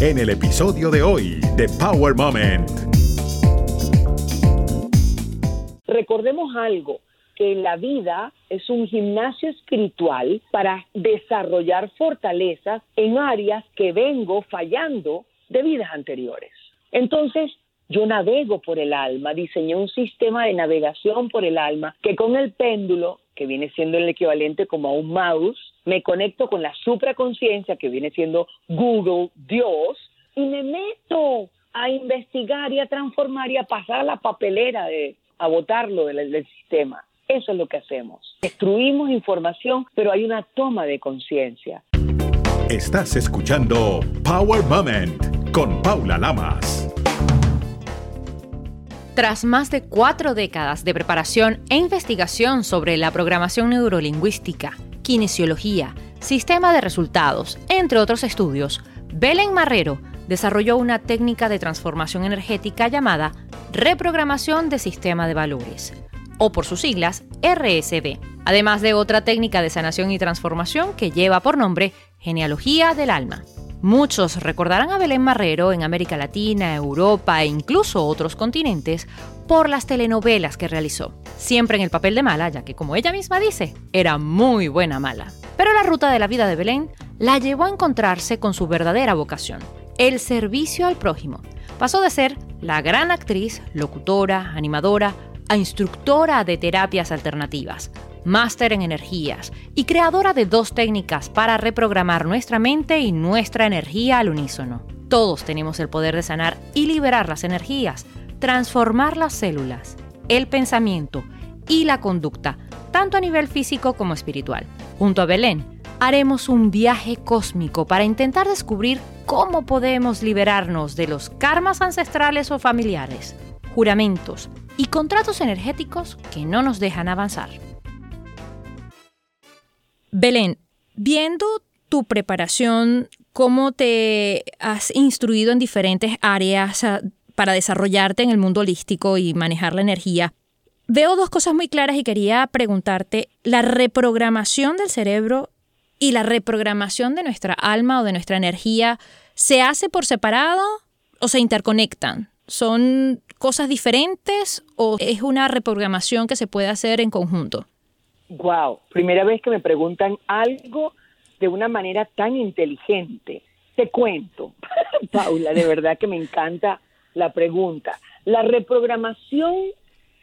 en el episodio de hoy de Power Moment. Recordemos algo, que la vida es un gimnasio espiritual para desarrollar fortalezas en áreas que vengo fallando de vidas anteriores. Entonces, yo navego por el alma, diseñé un sistema de navegación por el alma que con el péndulo, que viene siendo el equivalente como a un mouse, me conecto con la supraconciencia, que viene siendo Google, Dios, y me meto a investigar y a transformar y a pasar a la papelera de a botarlo del sistema. Eso es lo que hacemos. Destruimos información, pero hay una toma de conciencia. Estás escuchando Power Moment con Paula Lamas. Tras más de cuatro décadas de preparación e investigación sobre la programación neurolingüística, kinesiología, sistema de resultados, entre otros estudios, Belén Marrero desarrolló una técnica de transformación energética llamada reprogramación de sistema de valores o por sus siglas RSD, además de otra técnica de sanación y transformación que lleva por nombre genealogía del alma. Muchos recordarán a Belén Marrero en América Latina, Europa e incluso otros continentes por las telenovelas que realizó, siempre en el papel de mala, ya que como ella misma dice, era muy buena mala. Pero la ruta de la vida de Belén la llevó a encontrarse con su verdadera vocación, el servicio al prójimo. Pasó de ser la gran actriz, locutora, animadora, a instructora de terapias alternativas, máster en energías y creadora de dos técnicas para reprogramar nuestra mente y nuestra energía al unísono. Todos tenemos el poder de sanar y liberar las energías, transformar las células, el pensamiento y la conducta, tanto a nivel físico como espiritual. Junto a Belén, haremos un viaje cósmico para intentar descubrir cómo podemos liberarnos de los karmas ancestrales o familiares, juramentos, y contratos energéticos que no nos dejan avanzar. Belén, viendo tu preparación, cómo te has instruido en diferentes áreas ah, para desarrollarte en el mundo holístico y manejar la energía, veo dos cosas muy claras y quería preguntarte, ¿la reprogramación del cerebro y la reprogramación de nuestra alma o de nuestra energía se hace por separado o se interconectan? ¿Son cosas diferentes o es una reprogramación que se puede hacer en conjunto? Wow, primera vez que me preguntan algo de una manera tan inteligente. Te cuento, Paula, de verdad que me encanta la pregunta. La reprogramación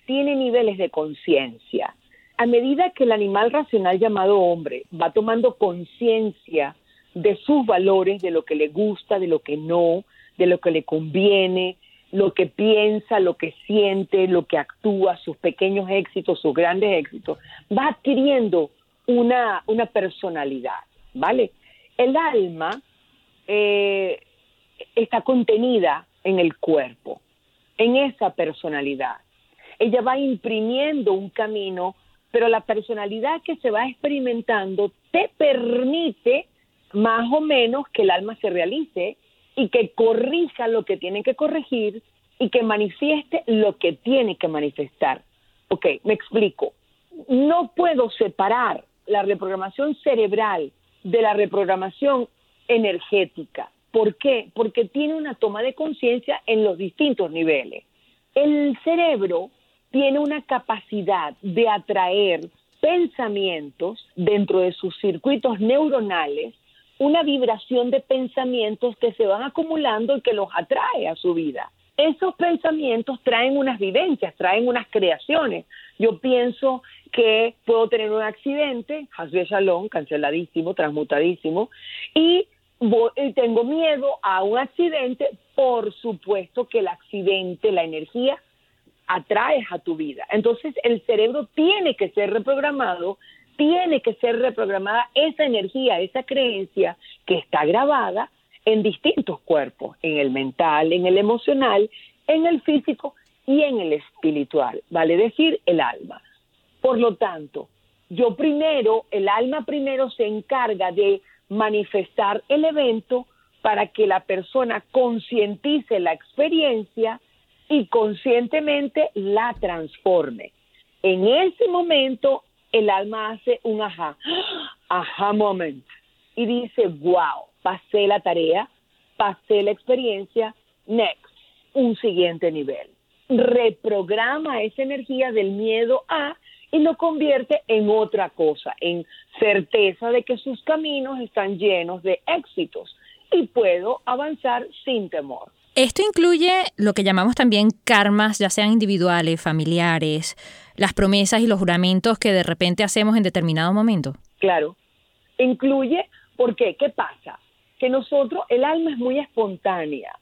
tiene niveles de conciencia. A medida que el animal racional llamado hombre va tomando conciencia de sus valores, de lo que le gusta, de lo que no, de lo que le conviene, lo que piensa, lo que siente, lo que actúa, sus pequeños éxitos, sus grandes éxitos, va adquiriendo una, una personalidad, ¿vale? El alma eh, está contenida en el cuerpo, en esa personalidad. Ella va imprimiendo un camino, pero la personalidad que se va experimentando te permite más o menos que el alma se realice y que corrija lo que tiene que corregir y que manifieste lo que tiene que manifestar. Ok, me explico. No puedo separar la reprogramación cerebral de la reprogramación energética. ¿Por qué? Porque tiene una toma de conciencia en los distintos niveles. El cerebro tiene una capacidad de atraer pensamientos dentro de sus circuitos neuronales una vibración de pensamientos que se van acumulando y que los atrae a su vida. Esos pensamientos traen unas vivencias, traen unas creaciones. Yo pienso que puedo tener un accidente, Hasbe Shalom, canceladísimo, transmutadísimo, y, y tengo miedo a un accidente, por supuesto que el accidente, la energía, atraes a tu vida. Entonces el cerebro tiene que ser reprogramado tiene que ser reprogramada esa energía, esa creencia que está grabada en distintos cuerpos, en el mental, en el emocional, en el físico y en el espiritual, vale decir, el alma. Por lo tanto, yo primero, el alma primero se encarga de manifestar el evento para que la persona concientice la experiencia y conscientemente la transforme. En ese momento el alma hace un ajá, ajá moment, y dice, wow, pasé la tarea, pasé la experiencia, next, un siguiente nivel. Reprograma esa energía del miedo a y lo convierte en otra cosa, en certeza de que sus caminos están llenos de éxitos y puedo avanzar sin temor. Esto incluye lo que llamamos también karmas, ya sean individuales, familiares, las promesas y los juramentos que de repente hacemos en determinado momento. Claro, incluye, ¿por qué? ¿Qué pasa? Que nosotros, el alma es muy espontánea,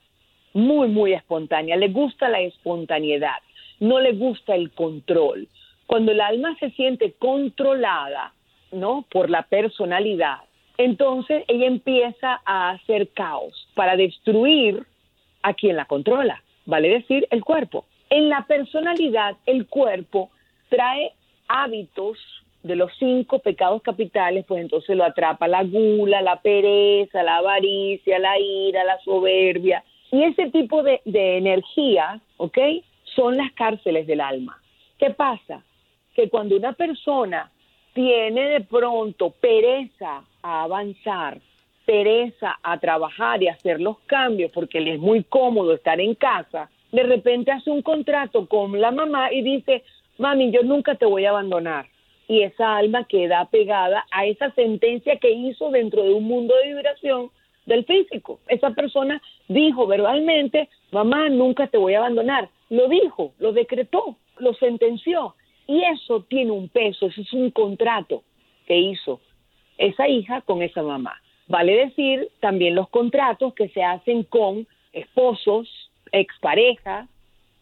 muy, muy espontánea, le gusta la espontaneidad, no le gusta el control. Cuando el alma se siente controlada, ¿no? Por la personalidad, entonces ella empieza a hacer caos para destruir a quien la controla, vale decir, el cuerpo. En la personalidad, el cuerpo trae hábitos de los cinco pecados capitales, pues entonces lo atrapa la gula, la pereza, la avaricia, la ira, la soberbia. Y ese tipo de, de energía, ¿ok? Son las cárceles del alma. ¿Qué pasa? Que cuando una persona tiene de pronto pereza a avanzar, pereza a trabajar y hacer los cambios porque le es muy cómodo estar en casa, de repente hace un contrato con la mamá y dice, mami, yo nunca te voy a abandonar. Y esa alma queda pegada a esa sentencia que hizo dentro de un mundo de vibración del físico. Esa persona dijo verbalmente, mamá, nunca te voy a abandonar. Lo dijo, lo decretó, lo sentenció. Y eso tiene un peso, eso es un contrato que hizo esa hija con esa mamá. Vale decir también los contratos que se hacen con esposos, exparejas,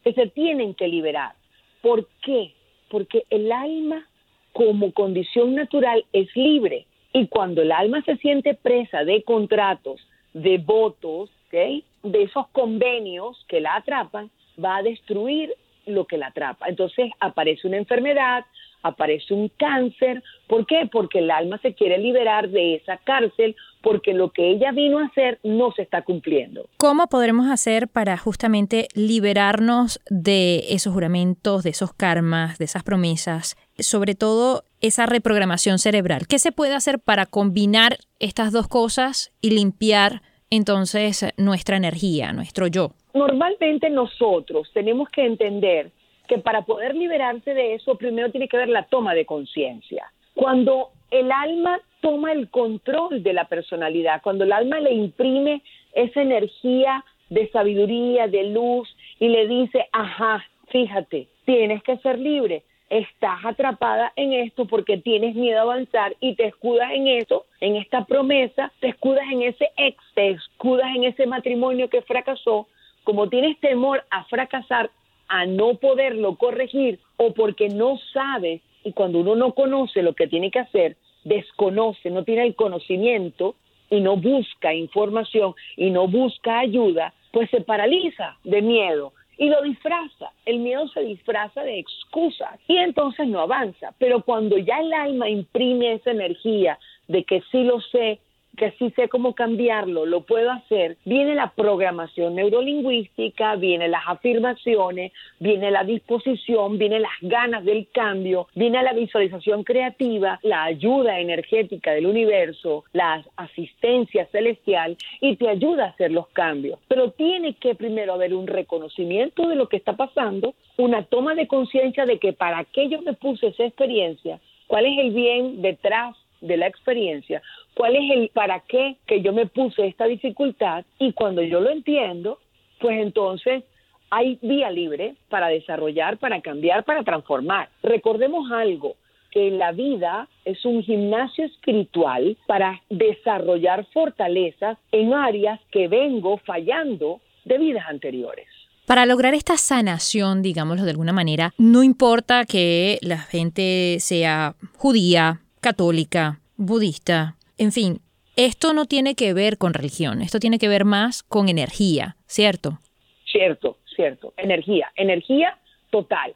que se tienen que liberar. ¿Por qué? Porque el alma como condición natural es libre y cuando el alma se siente presa de contratos, de votos, de esos convenios que la atrapan, va a destruir lo que la atrapa. Entonces aparece una enfermedad, aparece un cáncer. ¿Por qué? Porque el alma se quiere liberar de esa cárcel porque lo que ella vino a hacer no se está cumpliendo. ¿Cómo podremos hacer para justamente liberarnos de esos juramentos, de esos karmas, de esas promesas, sobre todo esa reprogramación cerebral? ¿Qué se puede hacer para combinar estas dos cosas y limpiar entonces nuestra energía, nuestro yo? Normalmente nosotros tenemos que entender que para poder liberarse de eso, primero tiene que haber la toma de conciencia. Cuando el alma toma el control de la personalidad, cuando el alma le imprime esa energía de sabiduría, de luz, y le dice, ajá, fíjate, tienes que ser libre, estás atrapada en esto porque tienes miedo a avanzar y te escudas en eso, en esta promesa, te escudas en ese ex, te escudas en ese matrimonio que fracasó, como tienes temor a fracasar, a no poderlo corregir o porque no sabes y cuando uno no conoce lo que tiene que hacer, desconoce, no tiene el conocimiento y no busca información y no busca ayuda, pues se paraliza de miedo y lo disfraza. El miedo se disfraza de excusas y entonces no avanza. Pero cuando ya el alma imprime esa energía de que sí lo sé, que sí sé cómo cambiarlo, lo puedo hacer, viene la programación neurolingüística, viene las afirmaciones, viene la disposición, viene las ganas del cambio, viene la visualización creativa, la ayuda energética del universo, la asistencia celestial y te ayuda a hacer los cambios. Pero tiene que primero haber un reconocimiento de lo que está pasando, una toma de conciencia de que para qué yo me puse esa experiencia, cuál es el bien detrás de la experiencia, cuál es el para qué que yo me puse esta dificultad y cuando yo lo entiendo, pues entonces hay vía libre para desarrollar, para cambiar, para transformar. Recordemos algo, que la vida es un gimnasio espiritual para desarrollar fortalezas en áreas que vengo fallando de vidas anteriores. Para lograr esta sanación, digámoslo de alguna manera, no importa que la gente sea judía, católica, budista, en fin, esto no tiene que ver con religión, esto tiene que ver más con energía, ¿cierto? Cierto, cierto, energía, energía total,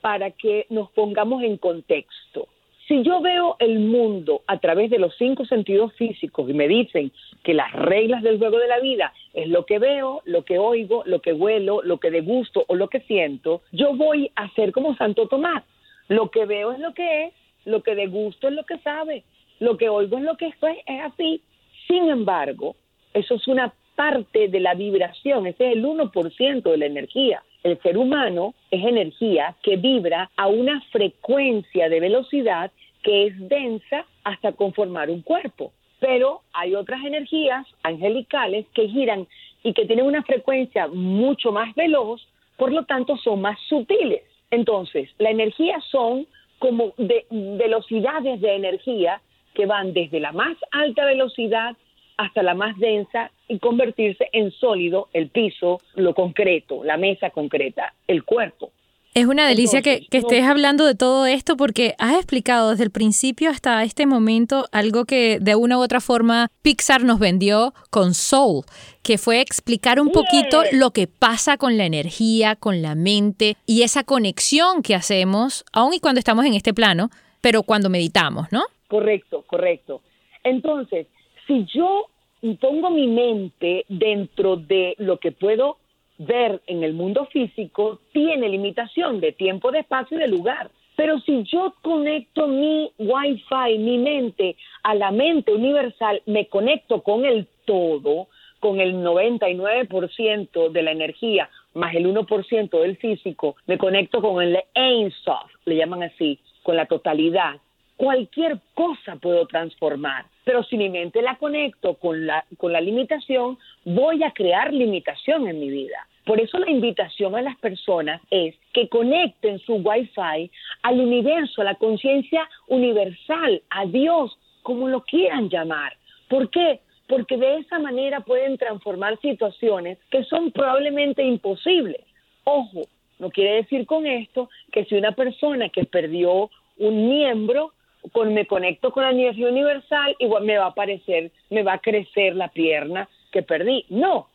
para que nos pongamos en contexto. Si yo veo el mundo a través de los cinco sentidos físicos y me dicen que las reglas del juego de la vida es lo que veo, lo que oigo, lo que huelo, lo que degusto o lo que siento, yo voy a ser como Santo Tomás. Lo que veo es lo que es, lo que degusto es lo que sabe, lo que oigo es lo que es así. Sin embargo, eso es una parte de la vibración, ese es el 1% de la energía. El ser humano es energía que vibra a una frecuencia de velocidad que es densa hasta conformar un cuerpo. Pero hay otras energías angelicales que giran y que tienen una frecuencia mucho más veloz, por lo tanto son más sutiles. Entonces, la energía son como de velocidades de energía que van desde la más alta velocidad hasta la más densa y convertirse en sólido el piso, lo concreto, la mesa concreta, el cuerpo. Es una delicia que, estés hablando de todo esto porque has explicado desde el principio hasta este momento algo que de una u otra forma Pixar nos vendió con Soul, que fue explicar un poquito lo que pasa con la energía, con la mente y esa conexión que hacemos, aun y cuando estamos en este plano, pero cuando meditamos, ¿no? Correcto, correcto. Entonces, si yo pongo mi mente dentro de lo que puedo ver en el mundo físico tiene limitación de tiempo, de espacio y de lugar. Pero si yo conecto mi Wi-Fi, mi mente, a la mente universal, me conecto con el todo, con el 99% de la energía más el 1% del físico, me conecto con el Ein Sof, le llaman así, con la totalidad. Cualquier cosa puedo transformar, pero si mi mente la conecto con la, con la limitación, voy a crear limitación en mi vida. Por eso la invitación a las personas es que conecten su Wi-Fi al universo, a la conciencia universal, a Dios, como lo quieran llamar. ¿Por qué? Porque de esa manera pueden transformar situaciones que son probablemente imposibles. Ojo, no quiere decir con esto que si una persona que perdió un miembro, con, me conecto con la energía universal, igual me va a aparecer, me va a crecer la pierna que perdí. No,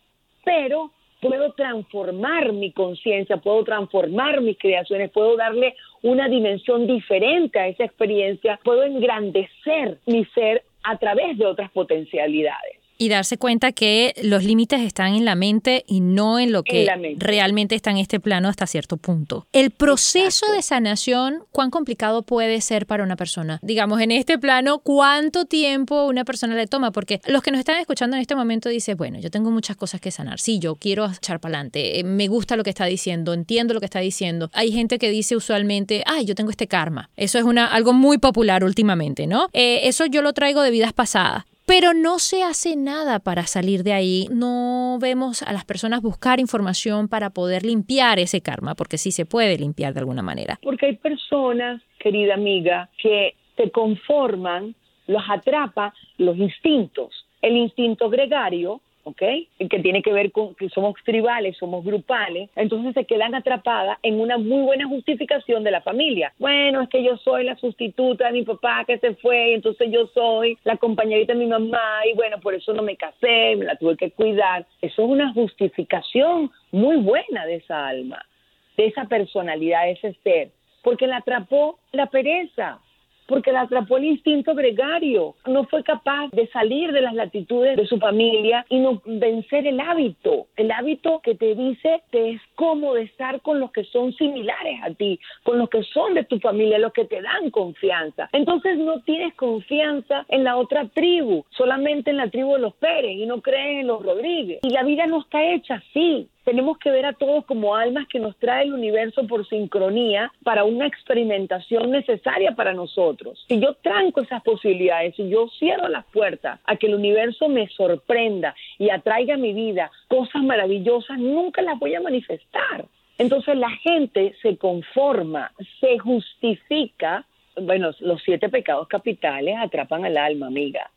pero puedo transformar mi conciencia, puedo transformar mis creaciones, puedo darle una dimensión diferente a esa experiencia, puedo engrandecer mi ser a través de otras potencialidades y darse cuenta que los límites están en la mente y no en lo que realmente está en este plano hasta cierto punto. El proceso de sanación, ¿cuán complicado puede ser para una persona? Digamos, en este plano, ¿cuánto tiempo una persona le toma? Porque los que nos están escuchando en este momento dicen, bueno, yo tengo muchas cosas que sanar. Sí, yo quiero echar para adelante. Eh, me gusta lo que está diciendo, entiendo lo que está diciendo. Hay gente que dice usualmente, ay, yo tengo este karma. Eso es una, algo muy popular últimamente, ¿no? Eh, eso yo lo traigo de vidas pasadas pero no se hace nada para salir de ahí. No vemos a las personas buscar información para poder limpiar ese karma, porque sí se puede limpiar de alguna manera. Porque hay personas, querida amiga, que se conforman, los atrapa los instintos. El instinto gregario ¿ok? Que tiene que ver con que somos tribales, somos grupales, entonces se quedan atrapadas en una muy buena justificación de la familia. Bueno, es que yo soy la sustituta de mi papá que se fue, y entonces yo soy la compañerita de mi mamá, y bueno, por eso no me casé, me la tuve que cuidar. Eso es una justificación muy buena de esa alma, de esa personalidad, de ese ser, porque la atrapó la pereza porque la atrapó el instinto gregario. No fue capaz de salir de las latitudes de su familia y no vencer el hábito. El hábito que te dice te es cómodo estar con los que son similares a ti, con los que son de tu familia, los que te dan confianza. Entonces no tienes confianza en la otra tribu, solamente en la tribu de los Pérez y no crees en los Rodríguez. Y la vida no está hecha así tenemos que ver a todos como almas que nos trae el universo por sincronía para una experimentación necesaria para nosotros. Si yo tranco esas posibilidades, si yo cierro las puertas a que el universo me sorprenda y atraiga a mi vida cosas maravillosas, nunca las voy a manifestar. Entonces la gente se conforma, se justifica. Bueno, los siete pecados capitales atrapan al alma, amiga.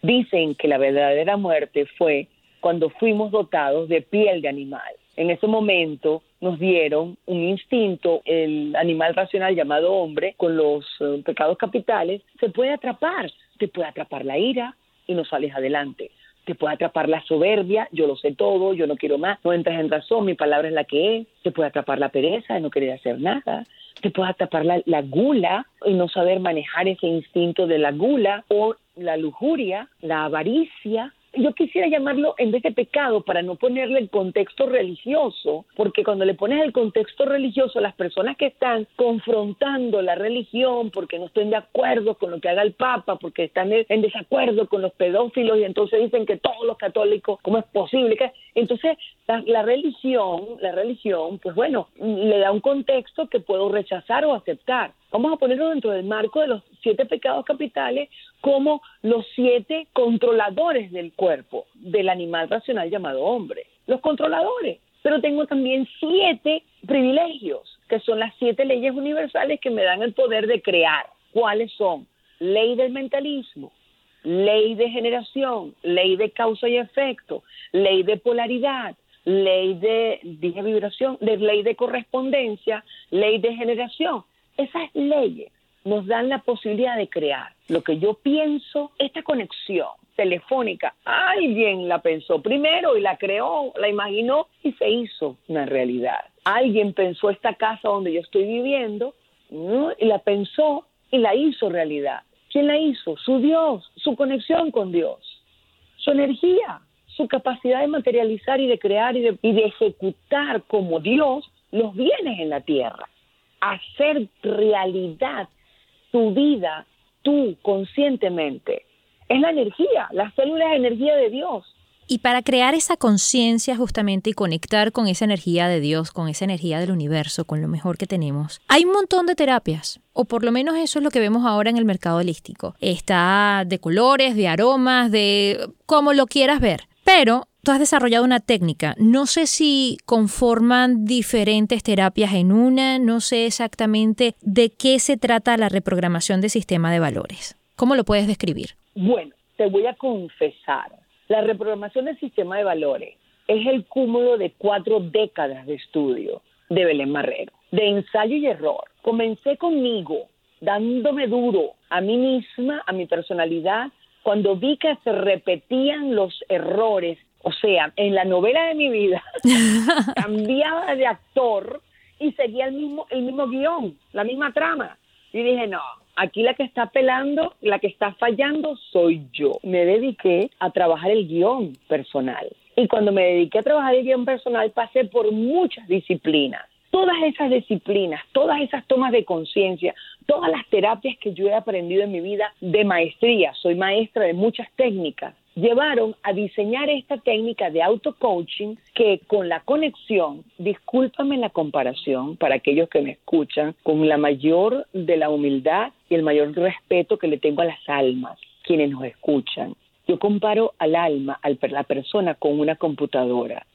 Dicen que la verdadera muerte fue cuando fuimos dotados de piel de animal. En ese momento nos dieron un instinto, el animal racional llamado hombre, con los eh, pecados capitales, se puede atrapar, te puede atrapar la ira y no sales adelante. Te puede atrapar la soberbia, yo lo sé todo, yo no quiero más, no entras en razón, mi palabra es la que es. Te puede atrapar la pereza de no querer hacer nada. Te puede atrapar la, la gula y no saber manejar ese instinto de la gula o la lujuria, la avaricia, yo quisiera llamarlo en vez de pecado para no ponerle el contexto religioso, porque cuando le pones el contexto religioso, las personas que están confrontando la religión porque no estén de acuerdo con lo que haga el Papa, porque están en desacuerdo con los pedófilos y entonces dicen que todos los católicos, ¿cómo es posible? que Entonces, la, la religión, la religión, pues bueno, le da un contexto que puedo rechazar o aceptar. Vamos a ponerlo dentro del marco de los siete pecados capitales como los siete controladores del cuerpo del animal racional llamado hombre. Los controladores. Pero tengo también siete privilegios, que son las siete leyes universales que me dan el poder de crear. ¿Cuáles son? Ley del mentalismo, ley de generación, ley de causa y efecto, ley de polaridad, ley de, dije vibración, de ley de correspondencia, ley de generación. Esas leyes nos dan la posibilidad de crear lo que yo pienso, esta conexión telefónica. Alguien la pensó primero y la creó, la imaginó y se hizo una realidad. Alguien pensó esta casa donde yo estoy viviendo y la pensó y la hizo realidad. ¿Quién la hizo? Su Dios, su conexión con Dios, su energía, su capacidad de materializar y de crear y de, y de ejecutar como Dios los bienes en la tierra hacer realidad tu vida tú conscientemente. Es la energía, la célula es energía de Dios. Y para crear esa conciencia justamente y conectar con esa energía de Dios, con esa energía del universo, con lo mejor que tenemos, hay un montón de terapias, o por lo menos eso es lo que vemos ahora en el mercado holístico. Está de colores, de aromas, de como lo quieras ver. Pero tú has desarrollado una técnica. No sé si conforman diferentes terapias en una, no sé exactamente de qué se trata la reprogramación del sistema de valores. ¿Cómo lo puedes describir? Bueno, te voy a confesar. La reprogramación del sistema de valores es el cúmulo de cuatro décadas de estudio de Belén Marrero, de ensayo y error. Comencé conmigo, dándome duro a mí misma, a mi personalidad, cuando vi que se repetían los errores o sea, en la novela de mi vida cambiaba de actor y seguía el mismo, el mismo guion, la misma trama. Y dije, no, aquí la que está pelando, la que está fallando soy yo. Me dediqué a trabajar el guion personal. Y cuando me dediqué a trabajar el guion personal pasé por muchas disciplinas. Todas esas disciplinas, todas esas tomas de conciencia, todas las terapias que yo he aprendido en mi vida de maestría, soy maestra de muchas técnicas, llevaron a diseñar esta técnica de auto-coaching que con la conexión, discúlpame la comparación para aquellos que me escuchan, con la mayor de la humildad y el mayor respeto que le tengo a las almas, quienes nos escuchan. Yo comparo al alma, a la persona con una computadora.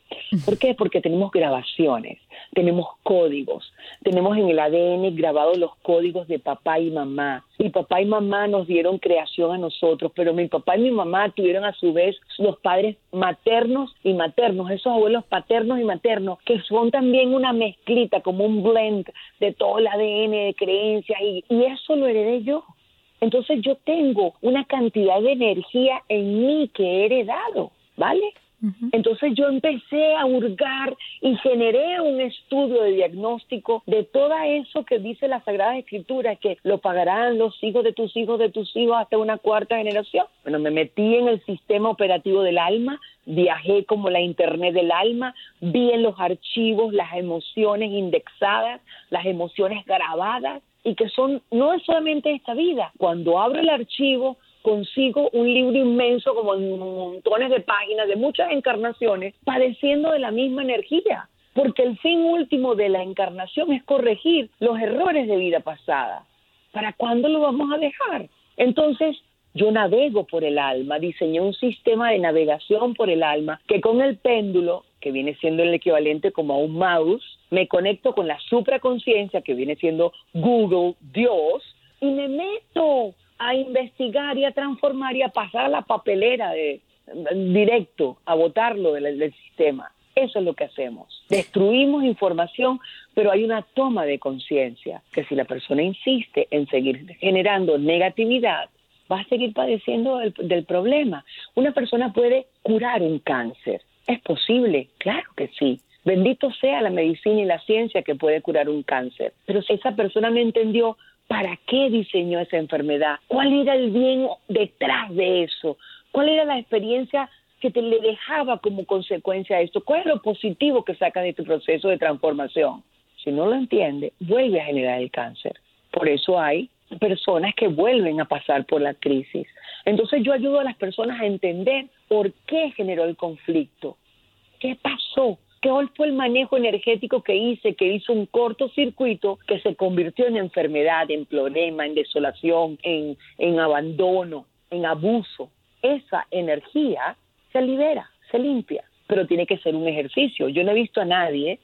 ¿Por qué? Porque tenemos grabaciones, tenemos códigos, tenemos en el ADN grabados los códigos de papá y mamá. Mi papá y mamá nos dieron creación a nosotros, pero mi papá y mi mamá tuvieron a su vez los padres maternos y maternos, esos abuelos paternos y maternos, que son también una mezclita, como un blend de todo el ADN, de creencias, y, y eso lo heredé yo. Entonces yo tengo una cantidad de energía en mí que he heredado, ¿vale? Entonces yo empecé a hurgar y generé un estudio de diagnóstico de todo eso que dice la Sagrada Escritura, que lo pagarán los hijos de tus hijos, de tus hijos hasta una cuarta generación. Bueno, me metí en el sistema operativo del alma, viajé como la Internet del alma, vi en los archivos las emociones indexadas, las emociones grabadas, y que son, no es solamente esta vida, cuando abro el archivo consigo un libro inmenso como montones de páginas de muchas encarnaciones padeciendo de la misma energía, porque el fin último de la encarnación es corregir los errores de vida pasada. ¿Para cuándo lo vamos a dejar? Entonces, yo navego por el alma, diseñé un sistema de navegación por el alma que con el péndulo, que viene siendo el equivalente como a un mouse, me conecto con la supraconciencia, que viene siendo Google, Dios, y me meto a investigar y a transformar y a pasar a la papelera de, directo, a votarlo del, del sistema. Eso es lo que hacemos. Destruimos información, pero hay una toma de conciencia, que si la persona insiste en seguir generando negatividad, va a seguir padeciendo del, problema. Una persona puede curar un cáncer. ¿Es posible? Claro que sí. Bendito sea la medicina y la ciencia que puede curar un cáncer. Pero si esa persona no entendió para qué diseñó esa enfermedad, cuál era el bien detrás de eso, cuál era la experiencia que te le dejaba como consecuencia esto? ¿Cuál es lo positivo que saca de tu proceso de transformación? Si no lo entiende, vuelve a generar el cáncer. Por eso hay personas que vuelven a pasar por la crisis. Entonces yo ayudo a las personas a entender por qué generó el conflicto, qué pasó, ¿Cuál fue el manejo energético que hice, que hizo un cortocircuito que se convirtió en enfermedad, en problema, en desolación, en, en abandono, en abuso? Esa energía se libera, se limpia, pero tiene que ser un ejercicio. Yo no he visto a nadie,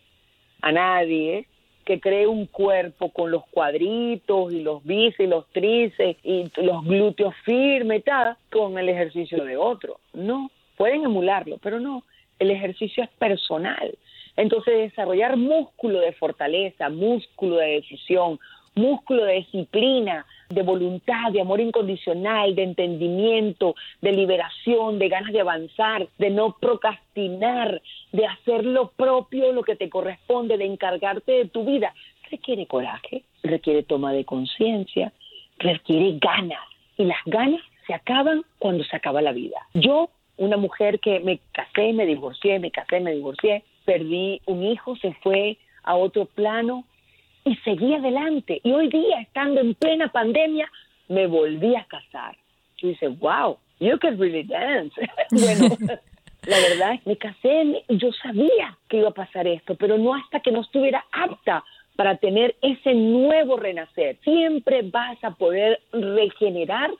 a nadie que cree un cuerpo con los cuadritos y los bíceps y los tríceps y los glúteos firmes, tal, con el ejercicio de otro. No, pueden emularlo, pero no el ejercicio es personal. Entonces, desarrollar músculo de fortaleza, músculo de decisión, músculo de disciplina, de voluntad, de amor incondicional, de entendimiento, de liberación, de ganas de avanzar, de no procrastinar, de hacer lo propio, lo que te corresponde, de encargarte de tu vida, requiere coraje, requiere toma de conciencia, requiere ganas. Y las ganas se acaban cuando se acaba la vida. Yo una mujer que me casé, me divorcié, me casé, me divorcié, perdí un hijo, se fue a otro plano y seguí adelante. Y hoy día, estando en plena pandemia, me volví a casar. Y dice, wow, you can really dance. bueno, la verdad, me casé yo sabía que iba a pasar esto, pero no hasta que no estuviera apta para tener ese nuevo renacer. Siempre vas a poder regenerar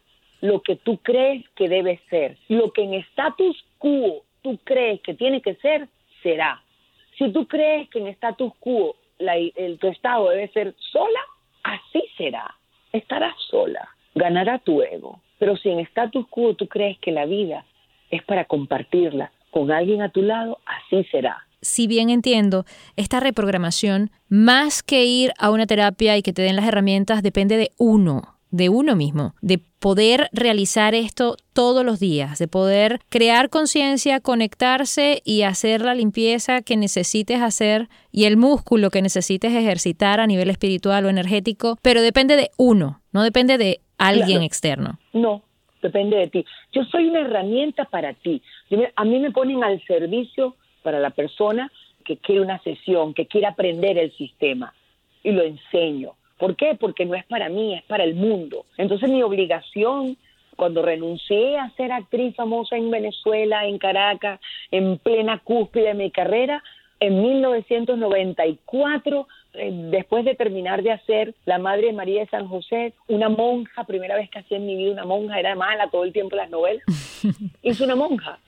lo que tú crees que debe ser. Lo que en status quo tú crees que tiene que ser, será. Si tú crees que en status quo el, tu estado debe ser sola, así será. Estarás sola, ganará tu ego. Pero si en status quo tú crees que la vida es para compartirla con alguien a tu lado, así será si bien entiendo, esta reprogramación, más que ir a una terapia y que te den las herramientas, depende de uno de uno mismo, de poder realizar esto todos los días, de poder crear conciencia, conectarse y hacer la limpieza que necesites hacer y el músculo que necesites ejercitar a nivel espiritual o energético, pero depende de uno, no depende de alguien externo. No, depende de ti. Yo soy una herramienta para ti. A mí me ponen al servicio para la persona que quiere una sesión, que quiere aprender el sistema y lo enseño ¿Por qué? Porque no es para mí, es para el mundo. Entonces mi obligación cuando renuncié a ser actriz famosa en Venezuela, en Caracas, en plena cúspide de mi carrera, en 1994, eh, después de terminar de hacer La Madre María de San José, una monja, primera vez que hacía en mi vida una monja, era mala todo el tiempo las novelas, hice una monja.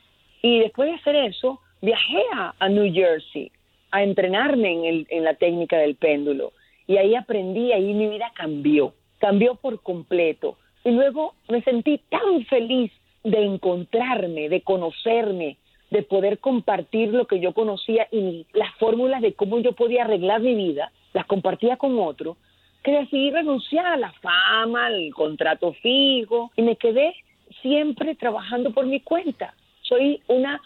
Y después de hacer eso, viajé a, New Jersey a entrenarme en, el, en la técnica del péndulo y ahí aprendí, ahí mi vida cambió, cambió por completo. Y luego me sentí tan feliz de encontrarme, de conocerme, de poder compartir lo que yo conocía y las fórmulas de cómo yo podía arreglar mi vida, las compartía con otro, que decidí renunciar a la fama, al contrato fijo y me quedé siempre trabajando por mi cuenta. Soy una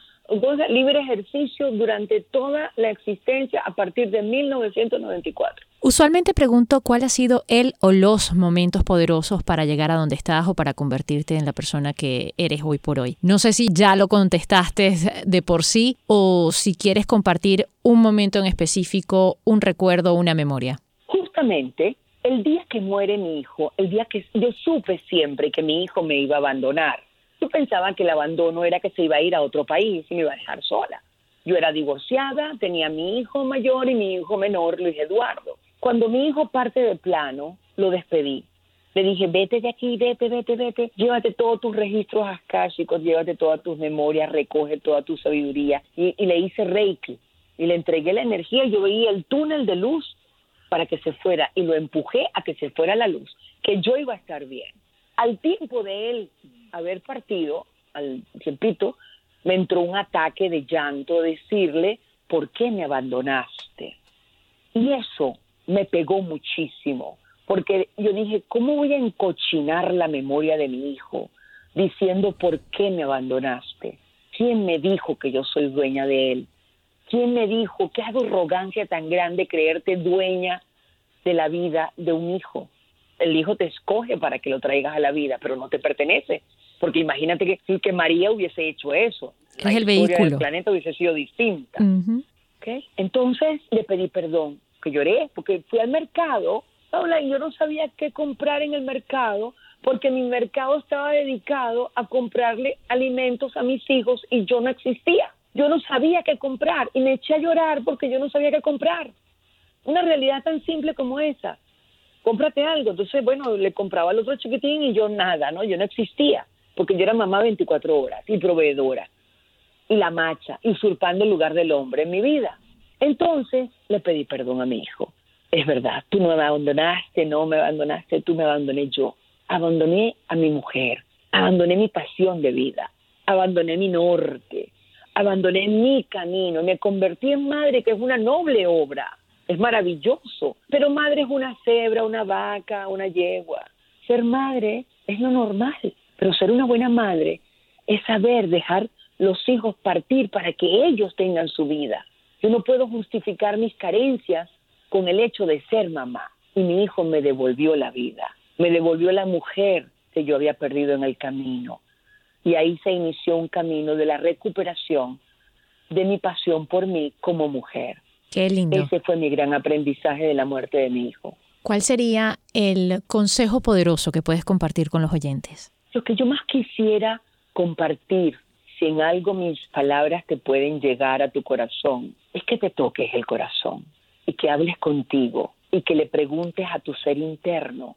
libre ejercicio durante toda la existencia a partir de 1994. Usualmente pregunto cuál ha sido el o los momentos poderosos para llegar a donde estás o para convertirte en la persona que eres hoy por hoy. No sé si ya lo contestaste de por sí o si quieres compartir un momento en específico, un recuerdo, una memoria. Justamente el día que muere mi hijo, el día que yo supe siempre que mi hijo me iba a abandonar. Yo pensaba que el abandono era que se iba a ir a otro país y me iba a dejar sola. Yo era divorciada, tenía mi hijo mayor y mi hijo menor, Luis Eduardo. Cuando mi hijo parte de plano, lo despedí. Le dije, vete de aquí, vete, vete, vete, llévate todos tus registros akáshicos, llévate todas tus memorias, recoge toda tu sabiduría. Y, y le hice reiki y le entregué la energía. Yo veía el túnel de luz para que se fuera y lo empujé a que se fuera la luz, que yo iba a estar bien. Al tiempo de él haber partido, al tiempito, me entró un ataque de llanto, decirle, ¿por qué me abandonaste? Y eso me pegó muchísimo, porque yo dije, ¿cómo voy a encochinar la memoria de mi hijo diciendo por qué me abandonaste? ¿Quién me dijo que yo soy dueña de él? ¿Quién me dijo qué arrogancia tan grande creerte dueña de la vida de un hijo? El hijo te escoge para que lo traigas a la vida, pero no te pertenece. Porque imagínate que, que María hubiese hecho eso. Es el vehículo. El planeta hubiese sido distinta. Entonces le pedí perdón, que lloré, porque fui al mercado, y yo no sabía qué comprar en el mercado, porque mi mercado estaba dedicado a comprarle alimentos a mis hijos y yo no existía. Yo no sabía qué comprar y me eché a llorar porque yo no sabía qué comprar. Una realidad tan simple como esa. Cómprate algo. Entonces, bueno, le compraba al otro chiquitín y yo nada, ¿no? Yo no existía porque yo era mamá 24 horas y proveedora y la macha, usurpando el lugar del hombre en mi vida. Entonces le pedí perdón a mi hijo. Es verdad, tú no me abandonaste, no me abandonaste, tú me abandoné yo. Abandoné a mi mujer, abandoné mi pasión de vida, abandoné mi norte, abandoné mi camino, me convertí en madre, que es una noble obra, es maravilloso, pero madre es una cebra, una vaca, una yegua. Ser madre es lo normal, pero ser una buena madre es saber dejar los hijos partir para que ellos tengan su vida. Yo no puedo justificar mis carencias con el hecho de ser mamá. Y mi hijo me devolvió la vida, me devolvió la mujer que yo había perdido en el camino. Y ahí se inició un camino de la recuperación de mi pasión por mí como mujer. Qué lindo. Ese fue mi gran aprendizaje de la muerte de mi hijo. ¿Cuál sería el consejo poderoso que puedes compartir con los oyentes? Lo que yo más quisiera compartir, si en algo mis palabras te pueden llegar a tu corazón, es que te toques el corazón y que hables contigo y que le preguntes a tu ser interno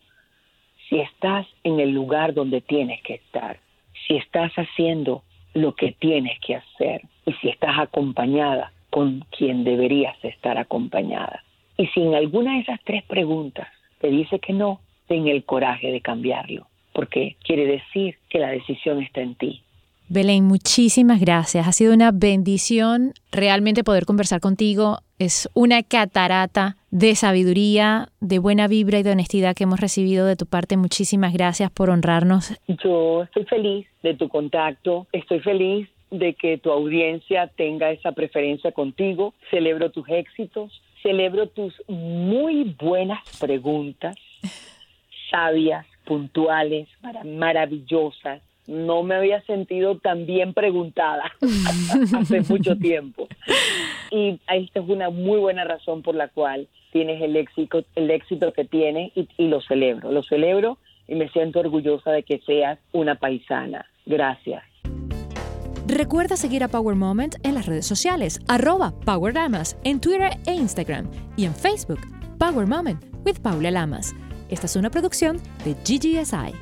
si estás en el lugar donde tienes que estar, si estás haciendo lo que tienes que hacer y si estás acompañada con quien deberías estar acompañada. Y si en alguna de esas tres preguntas te dice que no, ten el coraje de cambiarlo porque quiere decir que la decisión está en ti. Belén, muchísimas gracias. Ha sido una bendición realmente poder conversar contigo. Es una catarata de sabiduría, de buena vibra y de honestidad que hemos recibido de tu parte. Muchísimas gracias por honrarnos. Yo estoy feliz de tu contacto. Estoy feliz de que tu audiencia tenga esa preferencia contigo. Celebro tus éxitos. Celebro tus muy buenas preguntas, sabias, puntuales, maravillosas. No me había sentido tan bien preguntada hace mucho tiempo. Y esta es una muy buena razón por la cual tienes el éxito, el éxito que tienes y, lo celebro. Lo celebro y me siento orgullosa de que seas una paisana. Gracias. Recuerda seguir a Power Moment en las redes sociales, arroba Power Lamas, en Twitter e Instagram y en Facebook, Power Moment with Paula Lamas. Esta es una producción de GGSI.